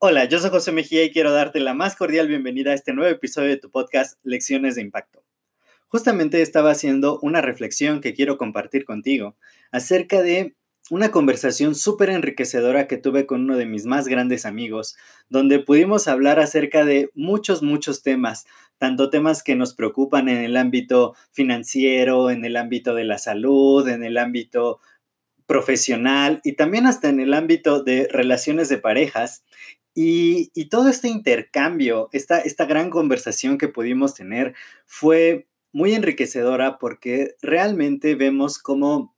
Hola, yo soy José Mejía y quiero darte la más cordial bienvenida a este nuevo episodio de tu podcast Lecciones de Impacto. Justamente estaba haciendo una reflexión que quiero compartir contigo acerca de una conversación súper enriquecedora que tuve con uno de mis más grandes amigos, donde pudimos hablar acerca de muchos, muchos temas, tanto temas que nos preocupan en el ámbito financiero, en el ámbito de la salud, en el ámbito profesional y también hasta en el ámbito de relaciones de parejas. Y, todo este intercambio, esta, esta gran conversación que pudimos tener fue muy enriquecedora porque realmente vemos cómo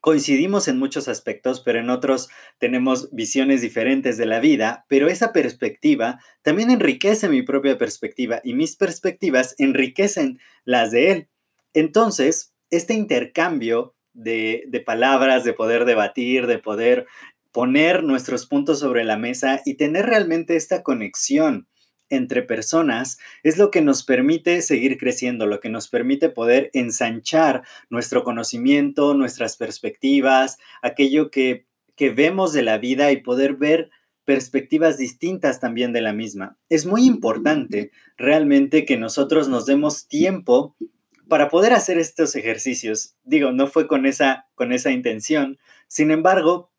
coincidimos en muchos aspectos, pero en otros tenemos visiones diferentes de la vida, pero esa perspectiva también enriquece mi propia perspectiva y mis perspectivas enriquecen las de él. Entonces, este intercambio de, de palabras, de poder debatir, de poder poner nuestros puntos sobre la mesa y tener realmente esta conexión entre personas es lo que nos permite seguir creciendo, lo que nos permite poder ensanchar nuestro conocimiento, nuestras perspectivas, aquello que, que vemos de la vida y poder ver perspectivas distintas también de la misma. Es muy importante realmente que nosotros nos demos tiempo para poder hacer estos ejercicios. Digo, no fue con esa, con esa intención. Sin embargo,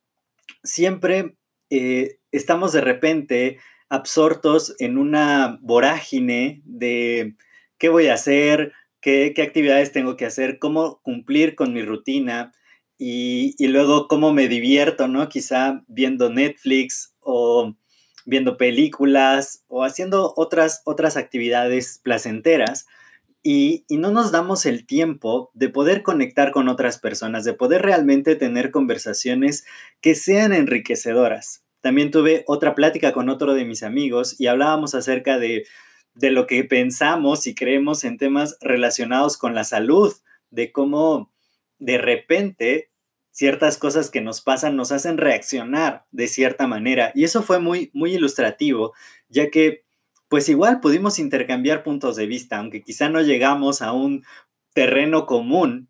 siempre eh, estamos de repente absortos en una vorágine de qué voy a hacer, qué, actividades tengo que hacer, cómo cumplir con mi rutina y, y, luego cómo me divierto, ¿no? Quizá viendo Netflix o viendo películas o haciendo otras, otras actividades placenteras y, no nos damos el tiempo de poder conectar con otras personas, de poder realmente tener conversaciones que sean enriquecedoras. También tuve otra plática con otro de mis amigos y hablábamos acerca de, de lo que pensamos y creemos en temas relacionados con la salud, de cómo de repente ciertas cosas que nos pasan nos hacen reaccionar de cierta manera. Y eso fue muy, muy ilustrativo, ya que pues igual pudimos intercambiar puntos de vista, aunque quizá no llegamos a un terreno común,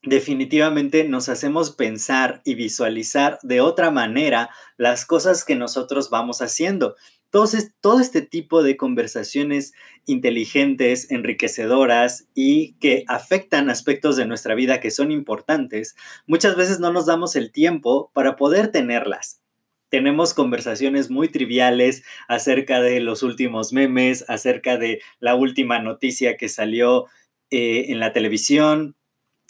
definitivamente nos hacemos pensar y visualizar de otra manera las cosas que nosotros vamos haciendo. Entonces, todo este tipo de conversaciones inteligentes, enriquecedoras y que afectan aspectos de nuestra vida que son importantes, muchas veces no nos damos el tiempo para poder tenerlas tenemos conversaciones muy triviales acerca de los últimos memes, acerca de la última noticia que salió eh, en la televisión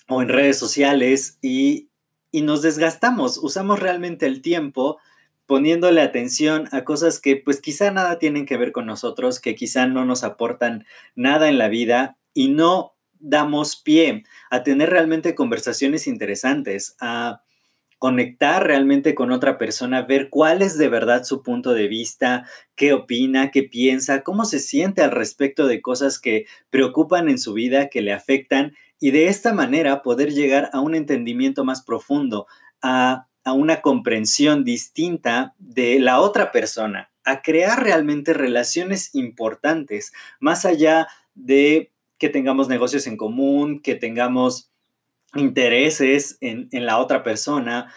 o en redes sociales y, y nos desgastamos, usamos realmente el tiempo poniéndole atención a cosas que pues quizá nada tienen que ver con nosotros, que quizá no nos aportan nada en la vida y no damos pie a tener realmente conversaciones interesantes, a conectar realmente con otra persona, ver cuál es de verdad su punto de vista, qué opina, qué piensa, cómo se siente al respecto de cosas que preocupan en su vida, que le afectan, y de esta manera poder llegar a un entendimiento más profundo, a, a una comprensión distinta de la otra persona, a crear realmente relaciones importantes, más allá de que tengamos negocios en común, que tengamos intereses en, la otra persona,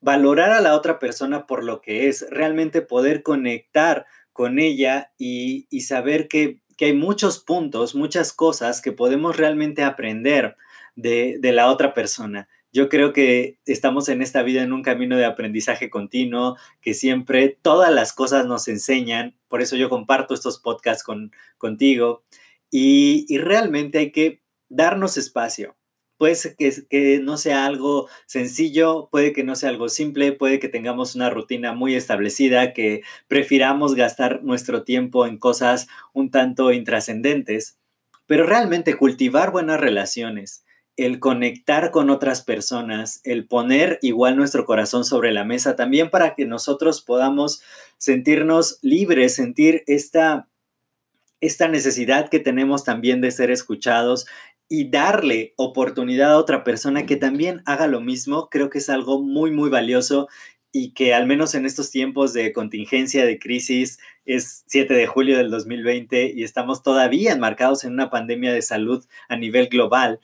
valorar a la otra persona por lo que es, realmente poder conectar con ella y, saber que, hay muchos puntos, muchas cosas que podemos realmente aprender de, de, la otra persona. Yo creo que estamos en esta vida en un camino de aprendizaje continuo, que siempre todas las cosas nos enseñan, por eso yo comparto estos podcasts con, contigo, y, y realmente hay que darnos espacio, puede que, que no sea algo sencillo, puede que no sea algo simple, puede que tengamos una rutina muy establecida, que prefiramos gastar nuestro tiempo en cosas un tanto intrascendentes, pero realmente cultivar buenas relaciones, el conectar con otras personas, el poner igual nuestro corazón sobre la mesa, también para que nosotros podamos sentirnos libres, sentir esta, esta necesidad que tenemos también de ser escuchados y darle oportunidad a otra persona que también haga lo mismo, creo que es algo muy, muy valioso y que al menos en estos tiempos de contingencia, de crisis, es 7 de julio del 2020 y estamos todavía enmarcados en una pandemia de salud a nivel global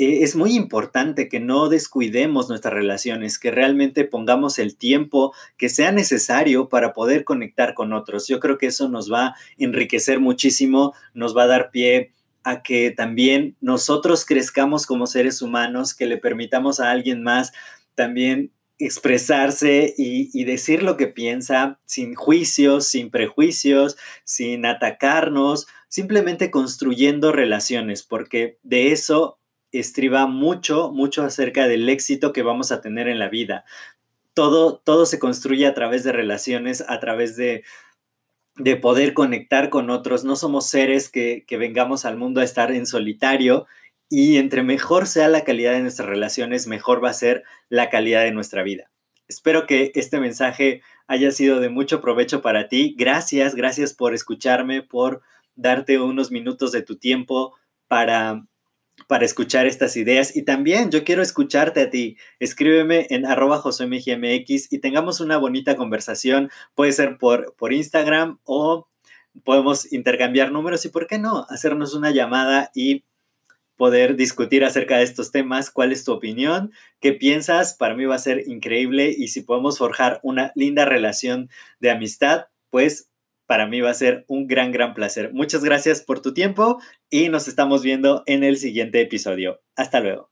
eh, es muy importante que no descuidemos nuestras relaciones, que realmente pongamos el tiempo que sea necesario para poder conectar con otros. Yo creo que eso nos va a enriquecer muchísimo, nos va a dar pie a que también nosotros crezcamos como seres humanos, que le permitamos a alguien más también expresarse y, y, decir lo que piensa sin juicios, sin prejuicios, sin atacarnos, simplemente construyendo relaciones, porque de eso estriba mucho, mucho acerca del éxito que vamos a tener en la vida. Todo, todo se construye a través de relaciones, a través de, de poder conectar con otros. No somos seres que, que vengamos al mundo a estar en solitario y entre mejor sea la calidad de nuestras relaciones, mejor va a ser la calidad de nuestra vida. Espero que este mensaje haya sido de mucho provecho para ti. Gracias, gracias por escucharme, por darte unos minutos de tu tiempo para para escuchar estas ideas. Y también yo quiero escucharte a ti. Escríbeme en arroba mx y tengamos una bonita conversación. Puede ser por, por Instagram o podemos intercambiar números y, ¿por qué no? Hacernos una llamada y poder discutir acerca de estos temas. ¿Cuál es tu opinión? ¿Qué piensas? Para mí va a ser increíble y si podemos forjar una linda relación de amistad, pues para mí va a ser un gran, gran placer. Muchas gracias por tu tiempo y nos estamos viendo en el siguiente episodio. Hasta luego.